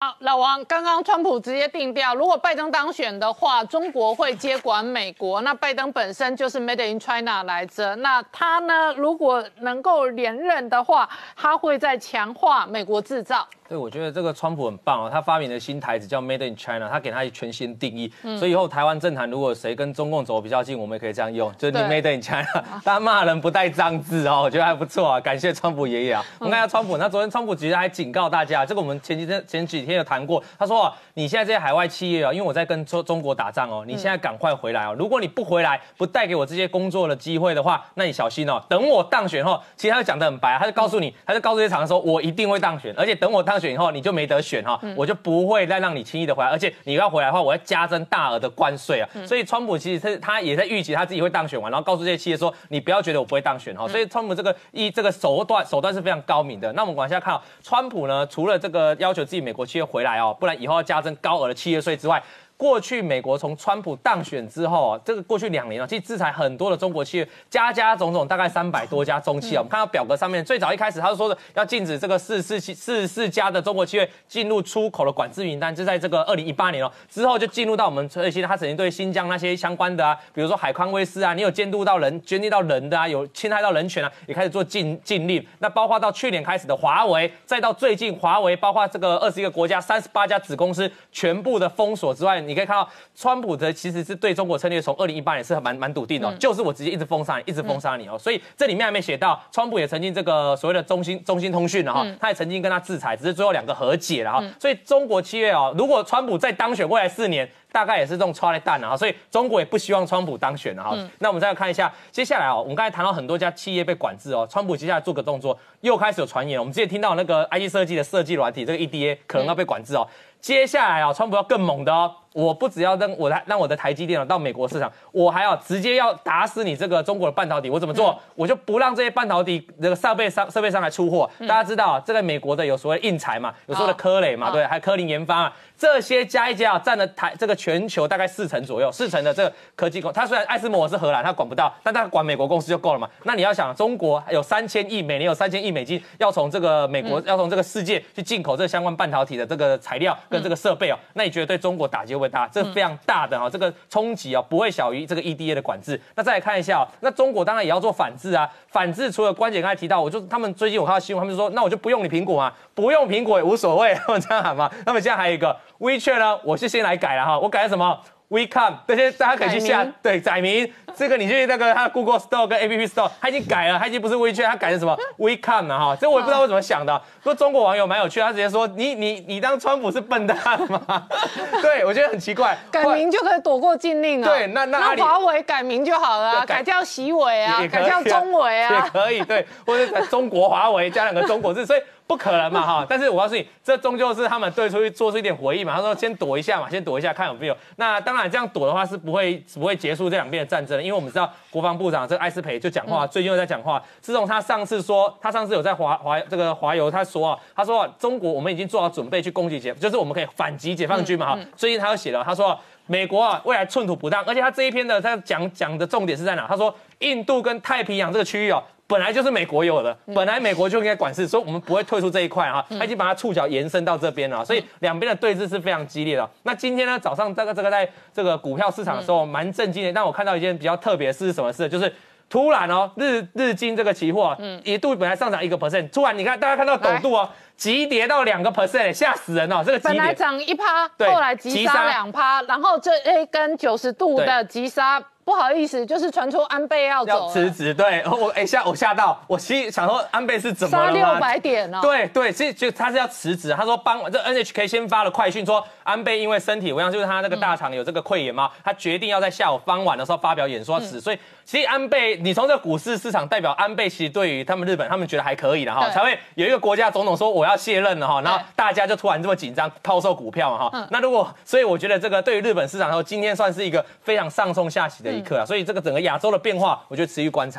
好，老王，刚刚川普直接定调，如果拜登当选的话，中国会接管美国。那拜登本身就是 Made in China 来着，那他呢，如果能够连任的话，他会在强化美国制造。对，我觉得这个川普很棒哦，他发明的新台词叫 Made in China，他给他全新定义，所以以后台湾政坛如果谁跟中共走比较近，我们也可以这样用，就是你 Made in China，他骂人不带脏字哦，我觉得还不错啊，感谢川普爷爷啊。我们看下川普，那昨天川普其实还警告大家，这个我们前几天前几天有谈过，他说你现在这些海外企业啊，因为我在跟中中国打仗哦，你现在赶快回来哦，如果你不回来，不带给我这些工作的机会的话，那你小心哦，等我当选后，其实他就讲的很白，他就告诉你，他就告诉这些厂商说，我一定会当选，而且等我当选以后，你就没得。选哈，我就不会再让你轻易的回来，而且你要回来的话，我要加征大额的关税啊。所以川普其实是他也在预期他自己会当选完，然后告诉这些企业说，你不要觉得我不会当选哈。所以川普这个一这个手段手段是非常高明的。那我们往下看，川普呢，除了这个要求自己美国企又回来哦，不然以后要加征高额的企业税之外。过去美国从川普当选之后啊，这个过去两年啊，其实制裁很多的中国企业，家家种种，大概三百多家中企啊。我们看到表格上面，最早一开始他是说的要禁止这个四四七四四家的中国企业进入出口的管制名单，就在这个二零一八年哦。之后就进入到我们最新他曾经对新疆那些相关的啊，比如说海康威视啊，你有监督到人、监督到人的啊，有侵害到人权啊，也开始做禁禁令。那包括到去年开始的华为，再到最近华为，包括这个二十一个国家三十八家子公司全部的封锁之外，你可以看到。川普的其实是对中国策略从二零一八年是蛮蛮笃定的，就是我直接一直封杀你，一直封杀你哦。所以这里面还没写到，川普也曾经这个所谓的中兴中兴通讯了哈，他也曾经跟他制裁，只是最后两个和解了哈。所以中国七月哦，如果川普再当选，未来四年大概也是这种超来蛋了哈。所以中国也不希望川普当选了哈。那我们再来看一下接下来哦，我们刚才谈到很多家企业被管制哦，川普接下来做个动作，又开始有传言，我们之前听到那个 I T 设计的设计软体这个 E D A 可能要被管制哦。接下来啊，川普要更猛的哦。我不只要让我的让我的台积电到美国市场，我还要直接要打死你这个中国的半导体。我怎么做？我就不让这些半导体这个设备商设备商来出货。大家知道，这个美国的有所谓硬材嘛，有所谓的科磊嘛，对，还有科林研发啊，这些加一加啊，占了台这个全球大概四成左右，四成的这个科技公，它虽然爱斯摩是荷兰，它管不到，但它管美国公司就够了嘛。那你要想，中国有三千亿，每年有三千亿美金要从这个美国，要从这个世界去进口这相关半导体的这个材料跟这个设备哦，那你觉得对中国打击会不会大？这非常。大的哈，这个冲击啊不会小于这个 EDA 的管制。那再来看一下，那中国当然也要做反制啊。反制除了关姐刚才提到，我就他们最近我看到新闻，他们说那我就不用你苹果啊，不用苹果也无所谓，他 们这样喊嘛。他们现在还有一个 WeChat 呢，我是先来改了哈，我改了什么？WeCom，这些大家可以去下，对，载明，这个你去那个他 Google Store 跟 App Store，他已经改了，他已经不是 WeChat，他改成什么 WeCom 了哈，这我也不知道为什么想的。说中国网友蛮有趣，他直接说你你你当川普是笨蛋吗？对我觉得很奇怪，改名就可以躲过禁令啊。对，那那那华为改名就好了，改叫习伟啊，改叫中伟啊，也可以，对，或者在中国华为加两个中国字，所以。不可能嘛哈！但是我告诉你，这终究是他们对出去做出一点回应嘛。他说先躲一下嘛，先躲一下看有没有。那当然这样躲的话是不会不会结束这两边的战争，因为我们知道国防部长这个艾斯培就讲话，最近又在讲话。自从他上次说，他上次有在华华这个华油他说啊，他说中国我们已经做好准备去攻击解，就是我们可以反击解放军嘛哈。最近他又写了，他说美国啊未来寸土不当，而且他这一篇的他讲讲的重点是在哪？他说印度跟太平洋这个区域哦。本来就是美国有的，本来美国就应该管事，所以我们不会退出这一块啊。他已经把它触角延伸到这边了，所以两边的对峙是非常激烈的。那今天呢，早上这个这个在这个股票市场的时候蛮震惊的，但我看到一件比较特别的事是什么事？就是突然哦，日日经这个期货一度本来上涨一个 percent，突然你看大家看到陡度哦，急跌到两个 percent，吓死人哦！这个本来涨一趴，后来急杀两趴，然后这一根九十度的急杀。不好意思，就是传出安倍要走辞职，对我哎吓我吓到，我心想说安倍是怎么了六百点哦，对对，其实就他是要辞职，他说帮这 NHK 先发了快讯说安倍因为身体，我想就是他那个大肠有这个溃疡嘛，他决定要在下午傍晚的时候发表演说辞，所以其实安倍，你从这股市市场代表安倍，其实对于他们日本，他们觉得还可以的哈，才会有一个国家总统说我要卸任了哈，然后大家就突然这么紧张抛售股票嘛哈，那如果所以我觉得这个对于日本市场说今天算是一个非常上冲下洗的一刻啊，所以这个整个。亚洲的变化，我觉得持续观察。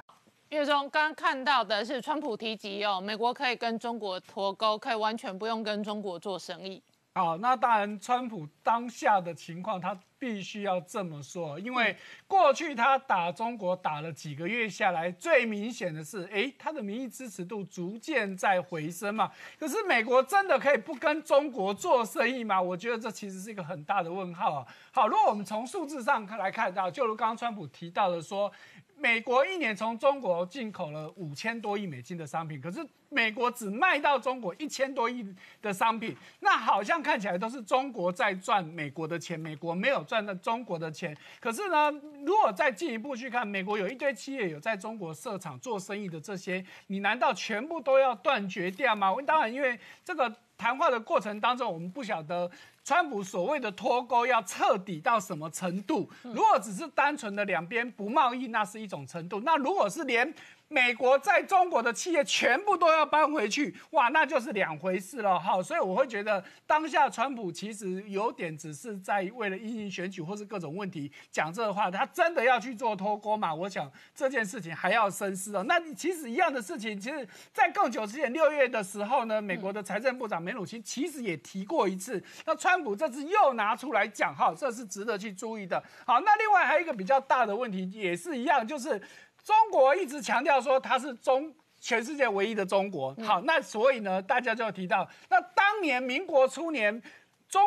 月中刚刚看到的是川普提及哦，美国可以跟中国脱钩，可以完全不用跟中国做生意。好，那当然，川普当下的情况，他必须要这么说，因为过去他打中国打了几个月下来，最明显的是，哎，他的民意支持度逐渐在回升嘛。可是美国真的可以不跟中国做生意吗？我觉得这其实是一个很大的问号啊。好，如果我们从数字上来看到，就如刚刚川普提到的说。美国一年从中国进口了五千多亿美金的商品，可是美国只卖到中国一千多亿的商品，那好像看起来都是中国在赚美国的钱，美国没有赚到中国的钱。可是呢，如果再进一步去看，美国有一堆企业有在中国设厂做生意的这些，你难道全部都要断绝掉吗？当然，因为这个谈话的过程当中，我们不晓得。川普所谓的脱钩要彻底到什么程度？如果只是单纯的两边不贸易，那是一种程度；那如果是连美国在中国的企业全部都要搬回去，哇，那就是两回事了哈。所以我会觉得，当下川普其实有点只是在为了英行选举或是各种问题讲这个话，他真的要去做脱钩嘛？我想这件事情还要深思哦。那其实一样的事情，其实在更久之前六月的时候呢，美国的财政部长梅努钦其实也提过一次。那川普这次又拿出来讲，哈，这是值得去注意的。好，那另外还有一个比较大的问题，也是一样，就是。中国一直强调说它是中全世界唯一的中国，好，那所以呢，大家就提到，那当年民国初年，中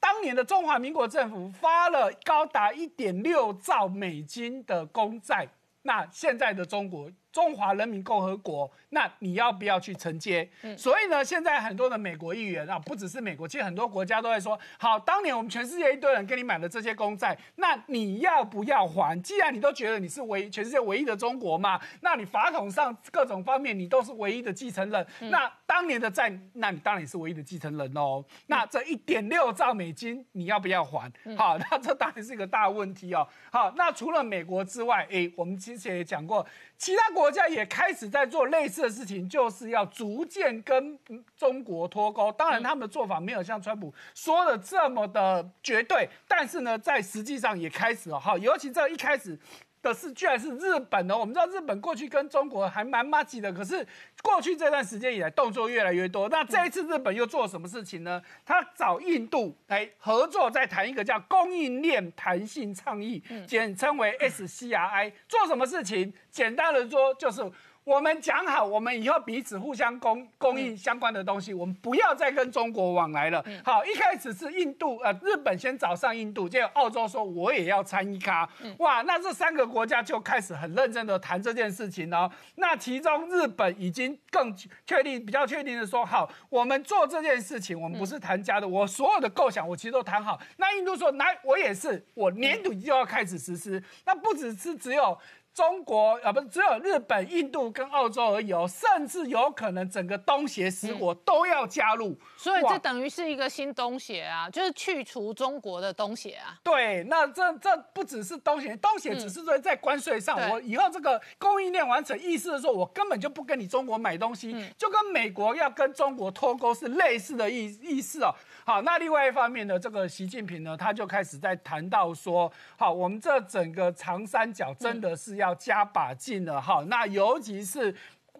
当年的中华民国政府发了高达一点六兆美金的公债，那现在的中国。中华人民共和国，那你要不要去承接？所以呢，现在很多的美国议员啊，不只是美国，其实很多国家都在说：好，当年我们全世界一堆人给你买了这些公债，那你要不要还？既然你都觉得你是唯 全世界唯一的中国嘛，那你法统上各种方面你都是唯一的继承人，那当年的债，那你当然是唯一的继承人哦。那这一点六兆美金你要不要还？好，那这当然是一个大问题哦。好，那除了美国之外，哎，我们之前也讲过，其他国。家也开始在做类似的事情，就是要逐渐跟中国脱钩。当然，他们的做法没有像川普说的这么的绝对，但是呢，在实际上也开始了哈。尤其这一开始。的是，居然是日本呢。我们知道日本过去跟中国还蛮 much 的，可是过去这段时间以来动作越来越多。那这一次日本又做什么事情呢？他找印度来合作，再谈一个叫供应链弹性倡议，简称为 SCRI。做什么事情？简单的说就是。我们讲好，我们以后彼此互相供供应相关的东西，我们不要再跟中国往来了。好，一开始是印度呃日本先找上印度，结果澳洲说我也要参与卡。哇，那这三个国家就开始很认真的谈这件事情了。那其中日本已经更确定比较确定的说，好，我们做这件事情，我们不是谈家的，我所有的构想我其实都谈好。那印度说，来我也是，我年底就要开始实施。那不只是只有。中国啊，不是只有日本、印度跟澳洲而已哦，甚至有可能整个东协十国都要加入，所以这等于是一个新东协啊，就是去除中国的东协啊。对，那这这不只是东协，东协只是说在关税上，我以后这个供应链完成，意思是说我根本就不跟你中国买东西，就跟美国要跟中国脱钩是类似的意意思哦。好，那另外一方面呢，这个习近平呢，他就开始在谈到说，好，我们这整个长三角真的是要。要加把劲了哈，那尤其是。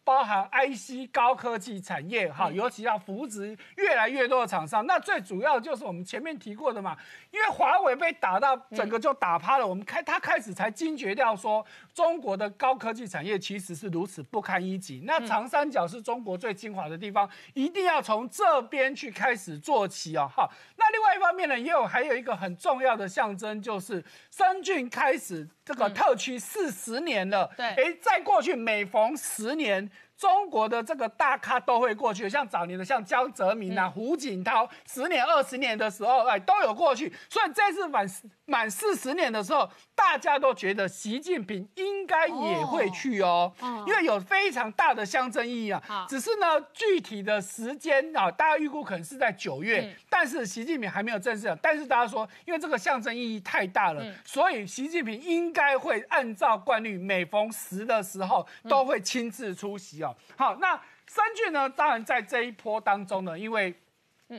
包含 IC 高科技产业哈，尤其要扶植越来越多的厂商。那最主要就是我们前面提过的嘛，因为华为被打到整个就打趴了，我们开他开始才惊觉掉说，中国的高科技产业其实是如此不堪一击。那长三角是中国最精华的地方，一定要从这边去开始做起哦。哈，那另外一方面呢，也有还有一个很重要的象征，就是深圳开始这个特区四十年了。对，哎，在过去每逢十年。中国的这个大咖都会过去，像早年的像江泽民啊、胡锦涛，十年、二十年的时候，哎，都有过去。所以这次满满四十年的时候，大家都觉得习近平应该也会去哦，因为有非常大的象征意义啊。只是呢，具体的时间啊，大家预估可能是在九月，但是习近平还没有正式。但是大家说，因为这个象征意义太大了，所以习近平应该会按照惯例，每逢十的时候都会亲自出席哦。好，那三俊呢？当然在这一波当中呢，因为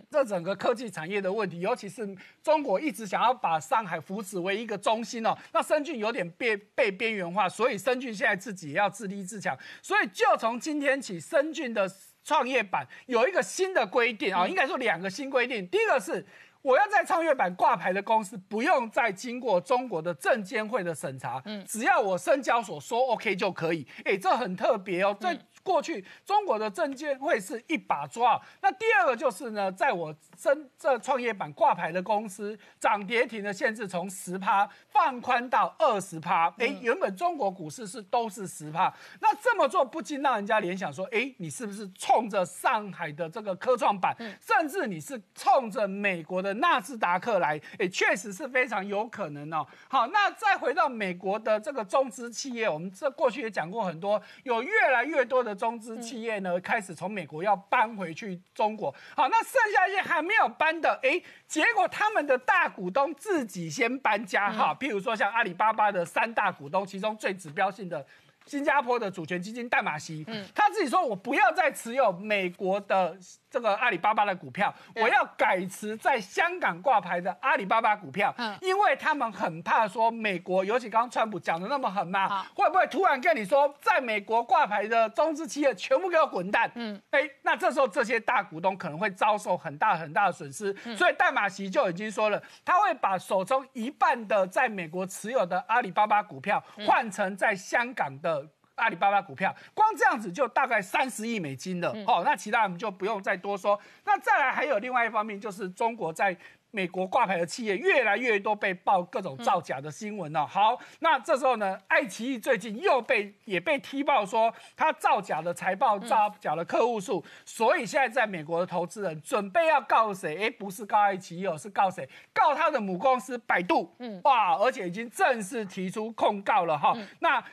这整个科技产业的问题，尤其是中国一直想要把上海扶持为一个中心哦，那深俊有点被被边缘化，所以深俊现在自己也要自立自强，所以就从今天起，深俊的。创业板有一个新的规定啊，应该说两个新规定。第一个是我要在创业板挂牌的公司，不用再经过中国的证监会的审查，嗯，只要我深交所说 OK 就可以。哎，这很特别哦，这。过去中国的证监会是一把抓，那第二个就是呢，在我深这创业板挂牌的公司，涨跌停的限制从十趴放宽到二十趴。哎，原本中国股市是都是十趴，那这么做不禁让人家联想说，哎，你是不是冲着上海的这个科创板，甚至你是冲着美国的纳斯达克来？哎，确实是非常有可能哦。好，那再回到美国的这个中资企业，我们这过去也讲过很多，有越来越多的。中资企业呢，开始从美国要搬回去中国。好，那剩下一些还没有搬的，哎，结果他们的大股东自己先搬家哈。譬如说像阿里巴巴的三大股东，其中最指标性的新加坡的主权基金淡马锡，嗯，他自己说我不要再持有美国的。这个阿里巴巴的股票，我要改持在香港挂牌的阿里巴巴股票，嗯，因为他们很怕说美国，尤其刚刚川普讲的那么狠嘛，会不会突然跟你说，在美国挂牌的中资企业全部给我滚蛋？嗯，哎，那这时候这些大股东可能会遭受很大很大的损失，所以戴马锡就已经说了，他会把手中一半的在美国持有的阿里巴巴股票换成在香港的。阿里巴巴股票光这样子就大概三十亿美金了，哦，那其他我们就不用再多说。那再来还有另外一方面，就是中国在美国挂牌的企业越来越多被爆各种造假的新闻了。好，那这时候呢，爱奇艺最近又被也被踢爆说他造假的财报、造假的客户数，所以现在在美国的投资人准备要告谁？哎，不是告爱奇艺，哦，是告谁？告他的母公司百度。嗯，哇，而且已经正式提出控告了哈。那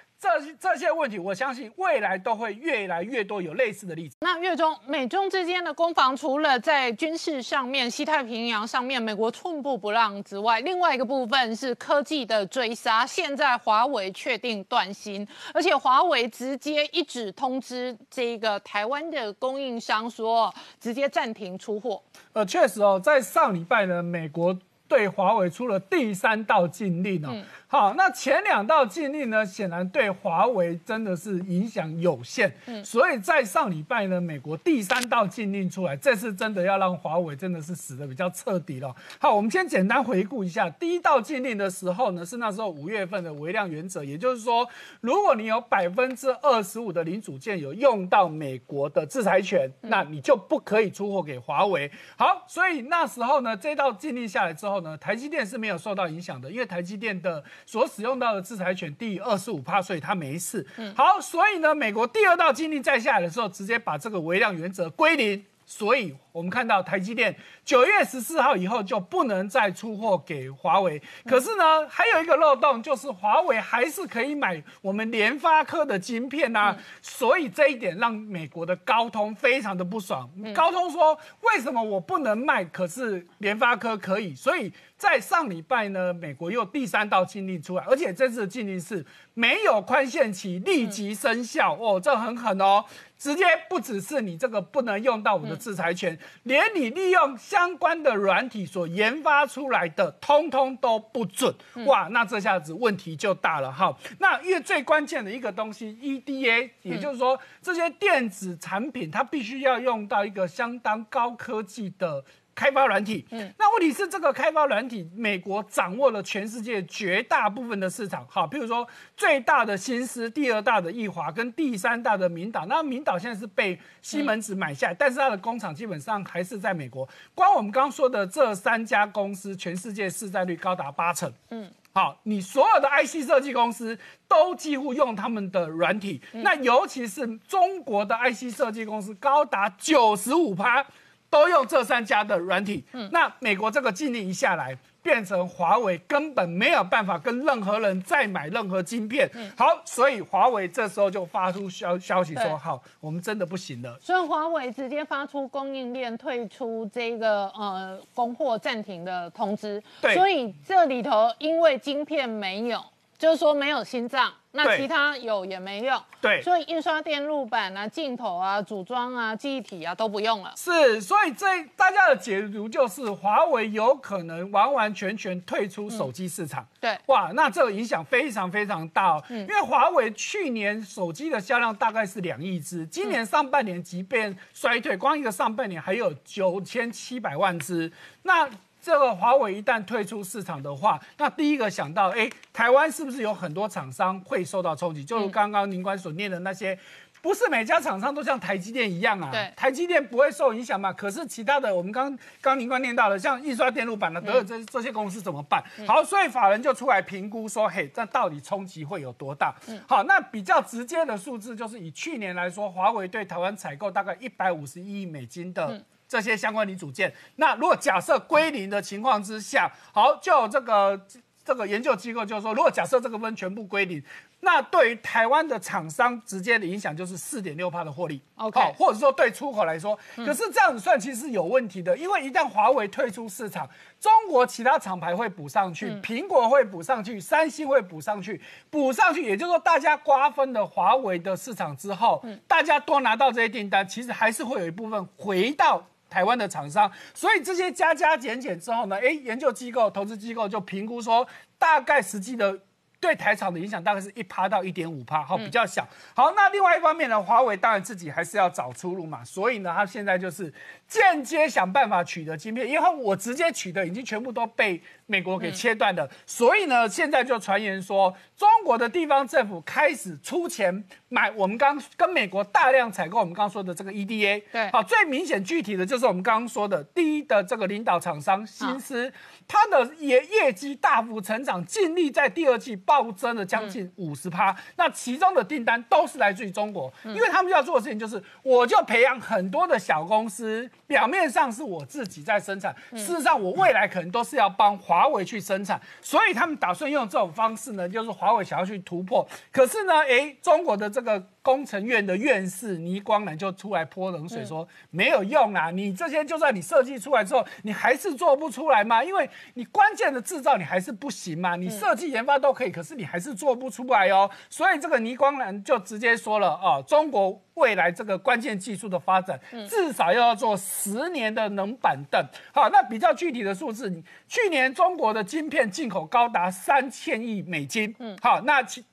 这这些问题，我相信未来都会越来越多有类似的例子。那月中美中之间的攻防，除了在军事上面、西太平洋上面，美国寸步不让之外，另外一个部分是科技的追杀。现在华为确定断芯，而且华为直接一纸通知这个台湾的供应商说，直接暂停出货。呃，确实哦，在上礼拜呢，美国对华为出了第三道禁令哦。好，那前两道禁令呢，显然对华为真的是影响有限。嗯，所以在上礼拜呢，美国第三道禁令出来，这次真的要让华为真的是死的比较彻底了。好，我们先简单回顾一下，第一道禁令的时候呢，是那时候五月份的微量原则，也就是说，如果你有百分之二十五的零组件有用到美国的制裁权，那你就不可以出货给华为。好，所以那时候呢，这道禁令下来之后呢，台积电是没有受到影响的，因为台积电的所使用到的制裁权低于二十五帕，所以它没事。好，所以呢，美国第二道禁令再下来的时候，直接把这个微量原则归零。所以，我们看到台积电九月十四号以后就不能再出货给华为。可是呢，还有一个漏洞，就是华为还是可以买我们联发科的晶片呐。所以这一点让美国的高通非常的不爽。高通说：“为什么我不能卖，可是联发科可以？”所以。在上礼拜呢，美国又第三道禁令出来，而且这次的禁令是没有宽限期，立即生效哦，这很狠哦，直接不只是你这个不能用到我的制裁权，连你利用相关的软体所研发出来的，通通都不准。哇，那这下子问题就大了哈。那因为最关键的一个东西，EDA，也就是说这些电子产品它必须要用到一个相当高科技的。开发软体，嗯，那问题是这个开发软体，美国掌握了全世界绝大部分的市场，好，譬如说最大的新思，第二大的易华，跟第三大的明岛，那明岛现在是被西门子买下，但是它的工厂基本上还是在美国。光我们刚刚说的这三家公司，全世界市占率高达八成，嗯，好，你所有的 IC 设计公司都几乎用他们的软体，那尤其是中国的 IC 设计公司，高达九十五趴。都用这三家的软体，那美国这个禁令一下来，变成华为根本没有办法跟任何人再买任何晶片。好，所以华为这时候就发出消消息说：好，我们真的不行了。所以华为直接发出供应链退出这个呃供货暂停的通知。对，所以这里头因为晶片没有，就是说没有心脏。那其他有也没用。对所以印刷电路板啊、镜头啊、组装啊、记忆体啊都不用了。是，所以这大家的解读就是华为有可能完完全全退出手机市场。对哇，那这个影响非常非常大哦。因为华为去年手机的销量大概是两亿只，今年上半年即便衰退，光一个上半年还有九千七百万只。那这个华为一旦退出市场的话，那第一个想到，哎，台湾是不是有很多厂商会受到冲击？就如刚刚宁官所念的那些。不是每家厂商都像台积电一样啊，对台积电不会受影响嘛？可是其他的，我们刚刚宁官念到的，像印刷电路板的德尔这这些公司怎么办？好，所以法人就出来评估说，嘿，这到底冲击会有多大？好，那比较直接的数字就是以去年来说，华为对台湾采购大概一百五十亿美金的。这些相关零组件，那如果假设归零的情况之下，好，就有这个这个研究机构就说，如果假设这个分全部归零，那对于台湾的厂商直接的影响就是四点六帕的获利。OK 好或者说对出口来说，可是这样子算其实是有问题的，因为一旦华为退出市场，中国其他厂牌会补上去，苹果会补上去，三星会补上去，补上去，也就是说大家瓜分了华为的市场之后，大家多拿到这些订单，其实还是会有一部分回到。台湾的厂商，所以这些加加减减之后呢，诶，研究机构、投资机构就评估说，大概实际的对台厂的影响大概是一趴到一点五趴，好，比较小。好，那另外一方面呢，华为当然自己还是要找出路嘛，所以呢，他现在就是间接想办法取得晶片，因为我直接取得已经全部都被美国给切断了，所以呢，现在就传言说，中国的地方政府开始出钱买我们刚跟美国大量采购我们刚刚说的这个 EDA，对。好，最明显具体的就是我们刚刚说的第一的这个领导厂商新思，它的业业绩大幅成长，净利在第二季暴增了将近五十趴，那其中的订单都是来自于中国，因为他们要做的事情就是，我就培养很多的小公司，表面上是我自己在生产，事实上我未来可能都是要帮华为去生产，所以他们打算用这种方式呢，就是华为想要去突破，可是呢，诶，中国的这个工程院的院士倪光南就出来泼冷水说，没有用啊，你这些就算你设计出来之后，你还是做不出来嘛，因为你关键的制造你还是不行嘛，你设计研发都可以，可是你还是做不出来哦，所以这个倪光南就直接说了哦，中国未来这个关键技术的发展，至少要做十年的冷板凳。好，那比较具体的数字，你去年中国的晶片进口高达三千亿美金，嗯，好，那其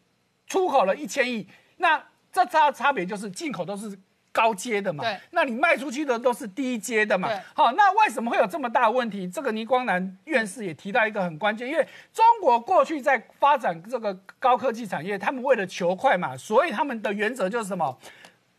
出口了一千亿，那这差差别就是进口都是高阶的嘛，那你卖出去的都是低阶的嘛，好，那为什么会有这么大问题？这个倪光南院士也提到一个很关键，因为中国过去在发展这个高科技产业，他们为了求快嘛，所以他们的原则就是什么？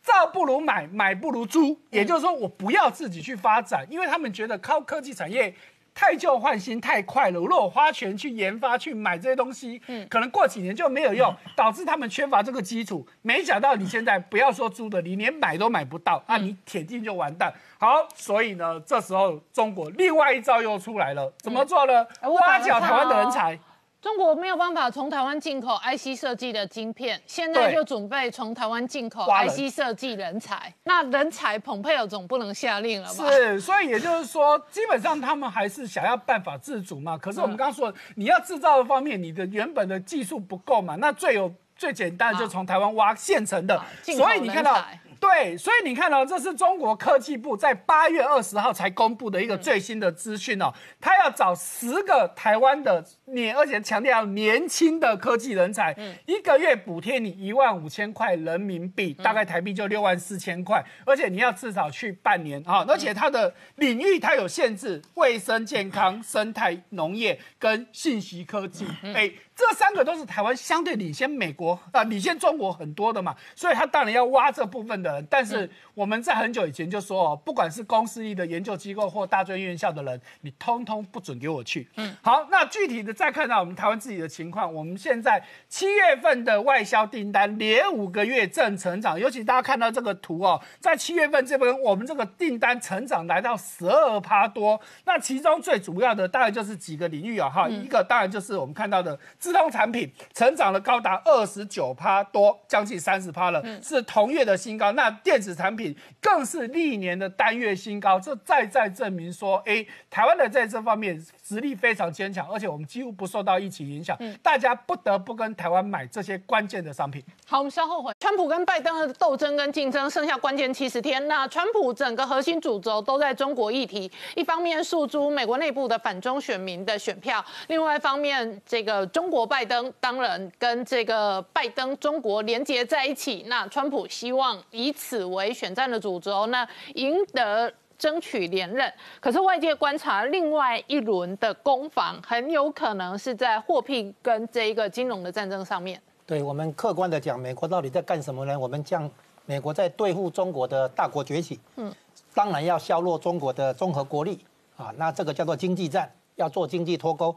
造不如买，买不如租，也就是说，我不要自己去发展，因为他们觉得靠科技产业太旧换新太快了。如果我花钱去研发、去买这些东西，可能过几年就没有用，导致他们缺乏这个基础。没想到你现在不要说租的，你连买都买不到，那你铁定就完蛋。好，所以呢，这时候中国另外一招又出来了，怎么做呢？挖角台湾的人哦才。中国没有办法从台湾进口 IC 设计的晶片，现在就准备从台湾进口 IC 设计人才。那人才蓬佩尔总不能下令了吧？是，所以也就是说，基本上他们还是想要办法自主嘛。可是我们刚刚说，你要制造的方面，你的原本的技术不够嘛，那最有最简单的就从台湾挖现成的啊。所以你看到。对，所以你看到、这是中国科技部在八月二十号才公布的一个最新的资讯哦，他要找十个台湾的年，而且强调年轻的科技人才，一个月补贴你一万五千块人民币，大概台币就六万四千块，而且你要至少去半年。啊，而且它的领域它有限制，卫生健康、生态农业跟信息科技，哎。这三个都是台湾相对领先美国啊、领先中国很多的嘛，所以他当然要挖这部分的人。但是我们在很久以前就说哦，不管是公司立的研究机构或大专院校的人，你通通不准给我去。嗯，好，那具体的再看到我们台湾自己的情况，我们现在七月份的外销订单连五个月正成长，尤其大家看到这个图哦，在七月份这边我们这个订单成长来到十二趴多，那其中最主要的大概就是几个领域啊哈，一个当然就是我们看到的自动产品成长了高达二十九趴多，将近三十趴了，是同月的新高。那电子产品更是历年的单月新高，这再再证明说，哎，台湾的在这方面实力非常坚强，而且我们几乎不受到疫情影响，大家不得不跟台湾买这些关键的商品。好，我们稍后回。川普跟拜登的斗争跟竞争剩下关键七十天，那川普整个核心主轴都在中国议题，一方面诉诸美国内部的反中选民的选票，另外一方面这个中国拜登当然跟这个拜登中国连接在一起，那川普希望以此为选战的主轴，那赢得争取连任。可是外界观察，另外一轮的攻防很有可能是在货币跟这一个金融的战争上面。对我们客观的讲，美国到底在干什么呢？我们讲美国在对付中国的大国崛起，嗯，当然要削弱中国的综合国力啊，那这个叫做经济战，要做经济脱钩。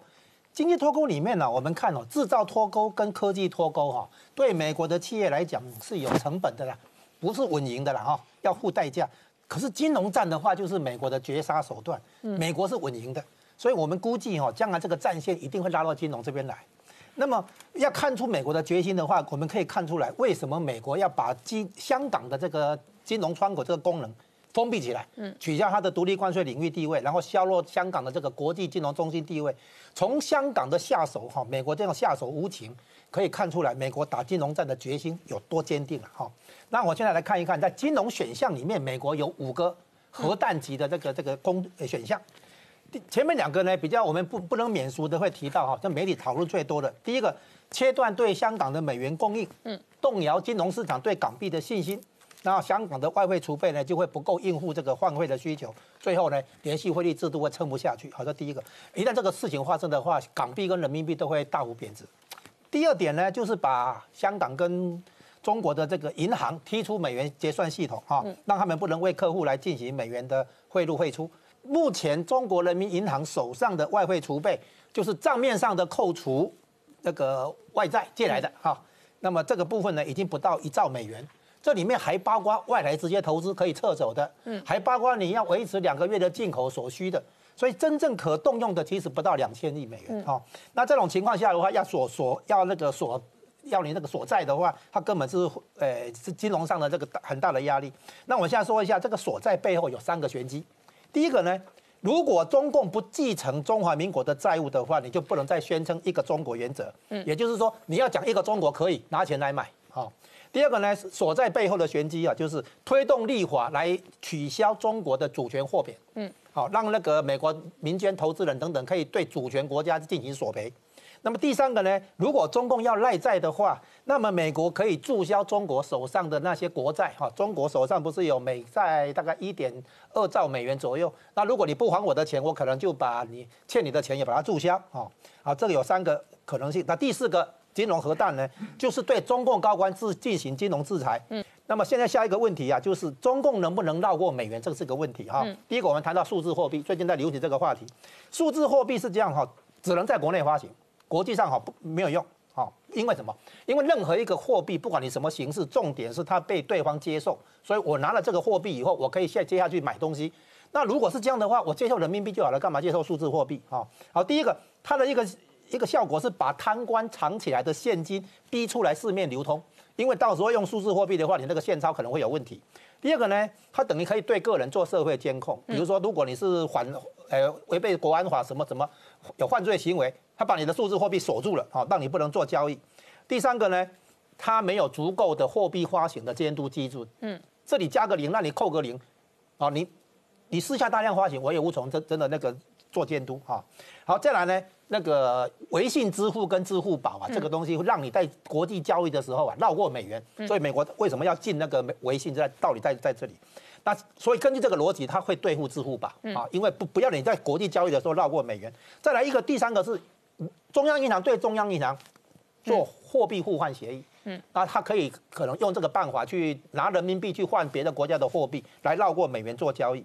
经济脱钩里面呢，我们看哦，制造脱钩跟科技脱钩哈，对美国的企业来讲是有成本的啦，不是稳赢的啦哈，要付代价。可是金融战的话，就是美国的绝杀手段，美国是稳赢的，所以我们估计哈，将来这个战线一定会拉到金融这边来。那么要看出美国的决心的话，我们可以看出来，为什么美国要把金香港的这个金融窗口这个功能封闭起来，嗯，取消它的独立关税领域地位，然后削弱香港的这个国际金融中心地位，从香港的下手哈，美国这样下手无情，可以看出来美国打金融战的决心有多坚定了哈。那我现在来看一看，在金融选项里面，美国有五个核弹级的这个这个公选项。前面两个呢，比较我们不不能免俗的会提到哈，这媒体讨论最多的，第一个切断对香港的美元供应，嗯，动摇金融市场对港币的信心，然后香港的外汇储备呢就会不够应付这个换汇的需求，最后呢联系汇率制度会撑不下去。好，这第一个，一旦这个事情发生的话，港币跟人民币都会大幅贬值。第二点呢，就是把香港跟中国的这个银行踢出美元结算系统哈，让他们不能为客户来进行美元的汇入汇出。目前中国人民银行手上的外汇储备，就是账面上的扣除那个外债借来的哈。那么这个部分呢，已经不到一兆美元。这里面还包括外来直接投资可以撤走的，嗯，还包括你要维持两个月的进口所需的。所以真正可动用的其实不到两千亿美元哈。那这种情况下的话，要锁锁要那个锁要你那个所在的话，它根本是呃是金融上的这个很大的压力。那我现在说一下，这个所在背后有三个玄机。第一个呢，如果中共不继承中华民国的债务的话，你就不能再宣称一个中国原则。嗯，也就是说，你要讲一个中国可以拿钱来买。好，第二个呢，所在背后的玄机啊，就是推动立法来取消中国的主权豁免。嗯，好，让那个美国民间投资人等等可以对主权国家进行索赔。那么第三个呢？如果中共要赖债的话，那么美国可以注销中国手上的那些国债。哈，中国手上不是有美债大概一点二兆美元左右？那如果你不还我的钱，我可能就把你欠你的钱也把它注销。哈，好，这个有三个可能性。那第四个金融核弹呢，就是对中共高官制进行金融制裁。嗯，那么现在下一个问题啊，就是中共能不能绕过美元，这是个问题。哈，第一个我们谈到数字货币，最近在流行这个话题。数字货币是这样哈，只能在国内发行。国际上哈不没有用，哈，因为什么？因为任何一个货币，不管你什么形式，重点是它被对方接受。所以我拿了这个货币以后，我可以现接下去买东西。那如果是这样的话，我接受人民币就好了，干嘛接受数字货币？哈，好，第一个它的一个一个效果是把贪官藏起来的现金逼出来市面流通，因为到时候用数字货币的话，你那个现钞可能会有问题。第二个呢，它等于可以对个人做社会监控，比如说如果你是反呃违背国安法什么什么有犯罪行为。他把你的数字货币锁住了，好，让你不能做交易。第三个呢，它没有足够的货币发行的监督机制。嗯，这里加个零，那你扣个零，啊，你你私下大量发行，我也无从真真的那个做监督哈。好，再来呢，那个微信支付跟支付宝啊，这个东西会让你在国际交易的时候啊绕过美元，所以美国为什么要进那个微信，在道理在在这里。那所以根据这个逻辑，他会对付支付宝啊，因为不不要你在国际交易的时候绕过美元。再来一个第三个是。中央银行对中央银行做货币互换协议，嗯，那他可以可能用这个办法去拿人民币去换别的国家的货币，来绕过美元做交易。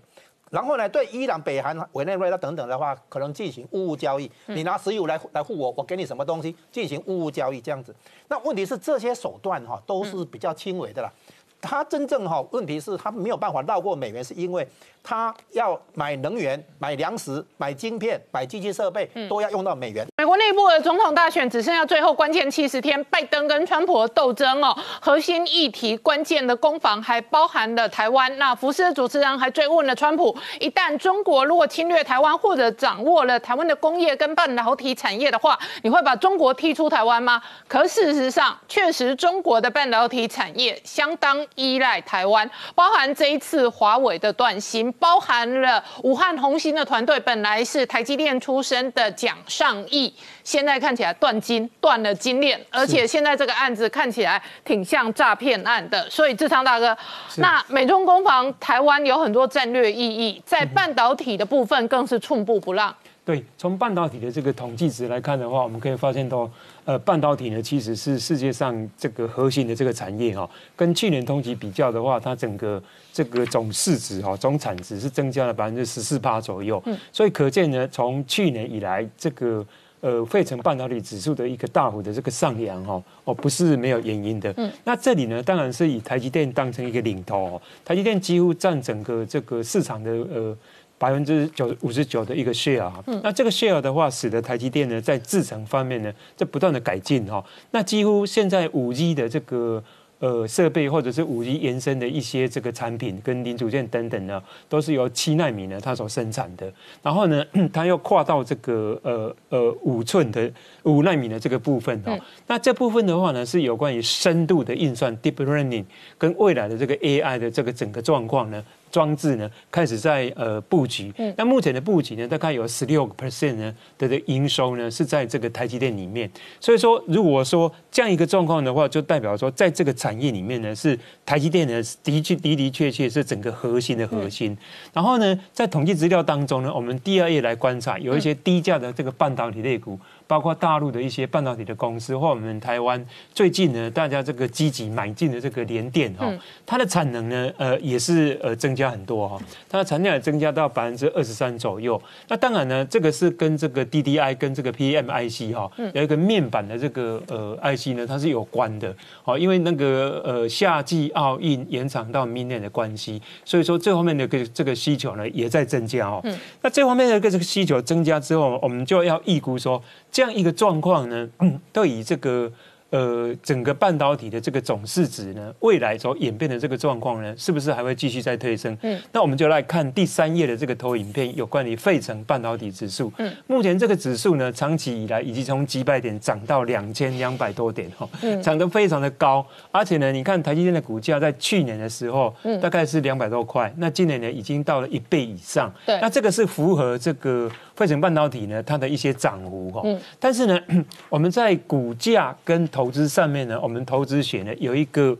然后呢，对伊朗、北韩、委内瑞拉等等的话，可能进行物物交易。你拿石油来来付我，我给你什么东西进行物物交易这样子。那问题是这些手段哈都是比较轻微的啦。他真正哈问题是他没有办法绕过美元，是因为他要买能源、买粮食、买晶片、买机器设备都要用到美元。美国内部的总统大选只剩下最后关键七十天，拜登跟川普的斗争哦，核心议题关键的攻防还包含了台湾。那福斯的主持人还追问了川普：一旦中国如果侵略台湾或者掌握了台湾的工业跟半导体产业的话，你会把中国踢出台湾吗？可事实上，确实中国的半导体产业相当依赖台湾，包含这一次华为的断芯，包含了武汉红星的团队本来是台积电出身的蒋尚义。现在看起来断金断了金链，而且现在这个案子看起来挺像诈骗案的。所以志昌大哥，那美中攻防台湾有很多战略意义，在半导体的部分更是寸步不让。对，从半导体的这个统计值来看的话，我们可以发现到，呃，半导体呢其实是世界上这个核心的这个产业哈，跟去年同期比较的话，它整个这个总市值哈，总产值是增加了百分之十四趴左右。嗯，所以可见呢，从去年以来这个。呃，费城半导体指数的一个大幅的这个上扬哈，哦，不是没有原因的。嗯，那这里呢，当然是以台积电当成一个领头哦，台积电几乎占整个这个市场的呃百分之九五十九的一个 share 哈。嗯，那这个 share 的话，使得台积电呢在制程方面呢在不断的改进哈。那几乎现在五 G 的这个。呃，设备或者是五 G 延伸的一些这个产品跟零组件等等呢，都是由七纳米呢它所生产的。然后呢，它又跨到这个呃呃五寸的五纳米的这个部分哦。那这部分的话呢，是有关于深度的运算 （deep learning） 跟未来的这个 AI 的这个整个状况呢。装置呢开始在呃布局，那目前的布局呢大概有十六个 percent 呢的的营收呢是在这个台积电里面，所以说如果说这样一个状况的话，就代表说在这个产业里面呢是台积电呢的确的的确确是整个核心的核心。然后呢，在统计资料当中呢，我们第二页来观察，有一些低价的这个半导体类股。包括大陆的一些半导体的公司，或我们台湾最近呢，大家这个积极买进的这个联电哈，它的产能呢，呃，也是呃增加很多哈，它的产量也增加到百分之二十三左右。那当然呢，这个是跟这个 DDI 跟这个 PMIC 哈，有一个面板的这个呃 IC 呢，它是有关的。好，因为那个呃夏季奥运延长到明年的关系，所以说这方面的个这个需求呢也在增加哦。那这方面的个这个需求增加之后，我们就要预估说。这样一个状况呢，都以这个。呃，整个半导体的这个总市值呢，未来所演变的这个状况呢，是不是还会继续在推升？嗯，那我们就来看第三页的这个投影片，有关于费城半导体指数。嗯，目前这个指数呢，长期以来以及从几百点涨到两千两百多点哈，涨得非常的高。而且呢，你看台积电的股价在去年的时候，嗯，大概是两百多块，那今年呢已经到了一倍以上。对，那这个是符合这个费城半导体呢它的一些涨幅哈。嗯，但是呢，我们在股价跟投投资上面呢，我们投资学呢有一个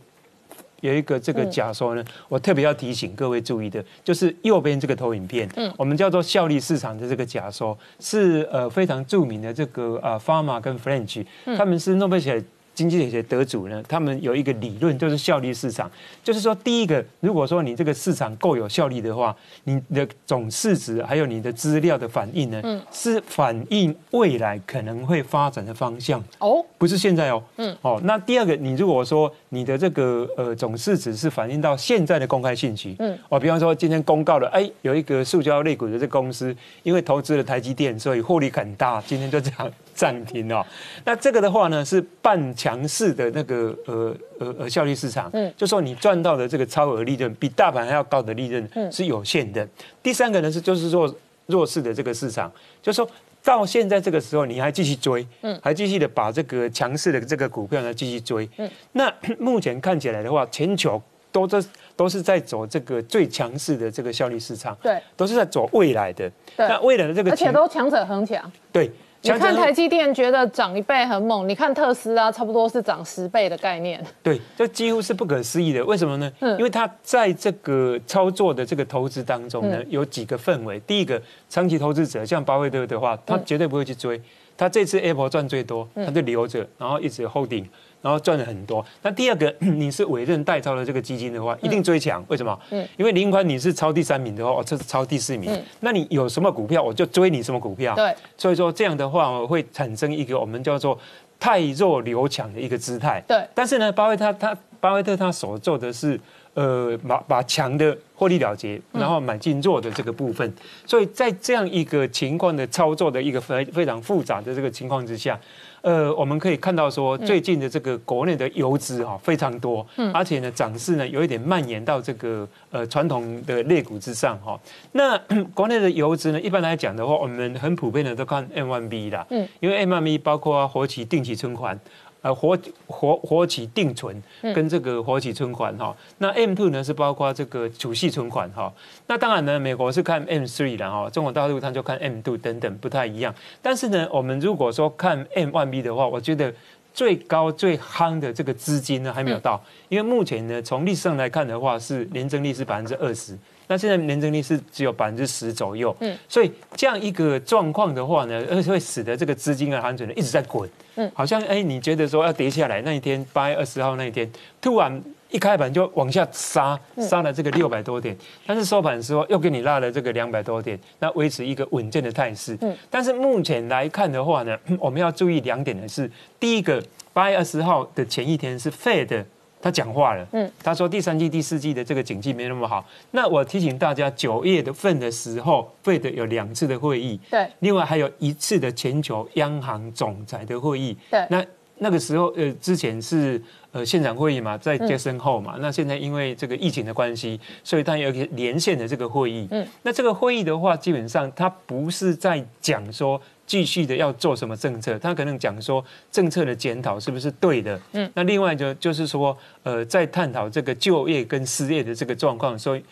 有一个这个假说呢，我特别要提醒各位注意的，就是右边这个投影片，嗯，我们叫做效率市场的这个假说，是呃非常著名的这个呃 Pharma 跟 French，他们是诺贝尔。经济学得主呢，他们有一个理论，就是效率市场。就是说，第一个，如果说你这个市场够有效率的话，你的总市值还有你的资料的反应呢，是反映未来可能会发展的方向哦，不是现在哦。嗯，哦，那第二个，你如果说你的这个呃总市值是反映到现在的公开信息，嗯，哦，比方说今天公告了，哎，有一个塑胶类股的这公司，因为投资了台积电，所以获利很大，今天就这样。暂停哦，那这个的话呢是半强势的那个呃呃呃效率市场，嗯，就说你赚到的这个超额利润比大盘还要高的利润是有限的。第三个呢是就是弱弱势的这个市场，就说到现在这个时候你还继续追，嗯，还继续的把这个强势的这个股票呢继续追，嗯，那 目前看起来的话，全球都在都是在走这个最强势的这个效率市场，对，都是在走未来的，那未来的这个而且都强者恒强，对。你看台积电觉得涨一倍很猛，你看特斯拉差不多是涨十倍的概念。对，这几乎是不可思议的。为什么呢？嗯，因为它在这个操作的这个投资当中呢，有几个氛围。第一个，长期投资者像巴菲特的话，他绝对不会去追。他这次 Apple 赚最多，他就留着，然后一直 holding。然后赚了很多。那第二个，你是委任代操的这个基金的话，一定追强。为什么？嗯，因为林宽你是超第三名的话，我这是超第四名。嗯，那你有什么股票，我就追你什么股票。对，所以说这样的话，会产生一个我们叫做太弱留强的一个姿态。对。但是呢，巴菲特他巴菲特他所做的是。呃把把强的获利了结，然后买进弱的这个部分。所以在这样一个情况的操作的一个非非常复杂的这个情况之下。呃，我们可以看到说，最近的这个国内的游资哈非常多，而且呢涨势呢有一点蔓延到这个呃传统的类股之上哈。那 国内的游资呢，一般来讲的话，我们很普遍的都看 M one B 啦，嗯，因为 M one B 包括活期定期存款。呃，活活活期定存跟这个活期存款哈，那 M two 呢是包括这个储蓄存款哈。那当然呢，美国是看 M three 的哈，中国大陆它就看 M two 等等不太一样。但是呢，我们如果说看 M one B 的话，我觉得最高最夯的这个资金呢还没有到，因为目前呢从历史上来看的话是年增率是百分之二十。那现在年增率是只有百分之十左右，嗯，所以这样一个状况的话呢，而且会使得这个资金的含水呢一直在滚，嗯，好像哎，你觉得说要跌下来那一天八月二十号那一天，突然一开盘就往下杀，杀了这个六百多点，但是收盘的时候又给你拉了这个两百多点，那维持一个稳健的态势，嗯，但是目前来看的话呢，我们要注意两点的是，第一个八月二十号的前一天是 Fed。他讲话了，嗯，他说第三季、第四季的这个景气没那么好。那我提醒大家，九月的份的时候，费的有两次的会议，对，另外还有一次的全球央行总裁的会议，对。那那个时候，呃，之前是呃现场会议嘛，在接身后嘛。那现在因为这个疫情的关系，所以他有一个连线的这个会议。嗯，那这个会议的话，基本上他不是在讲说。继续的要做什么政策？他可能讲说政策的检讨是不是对的？嗯，那另外就就是说，呃，在探讨这个就业跟失业的这个状况，所以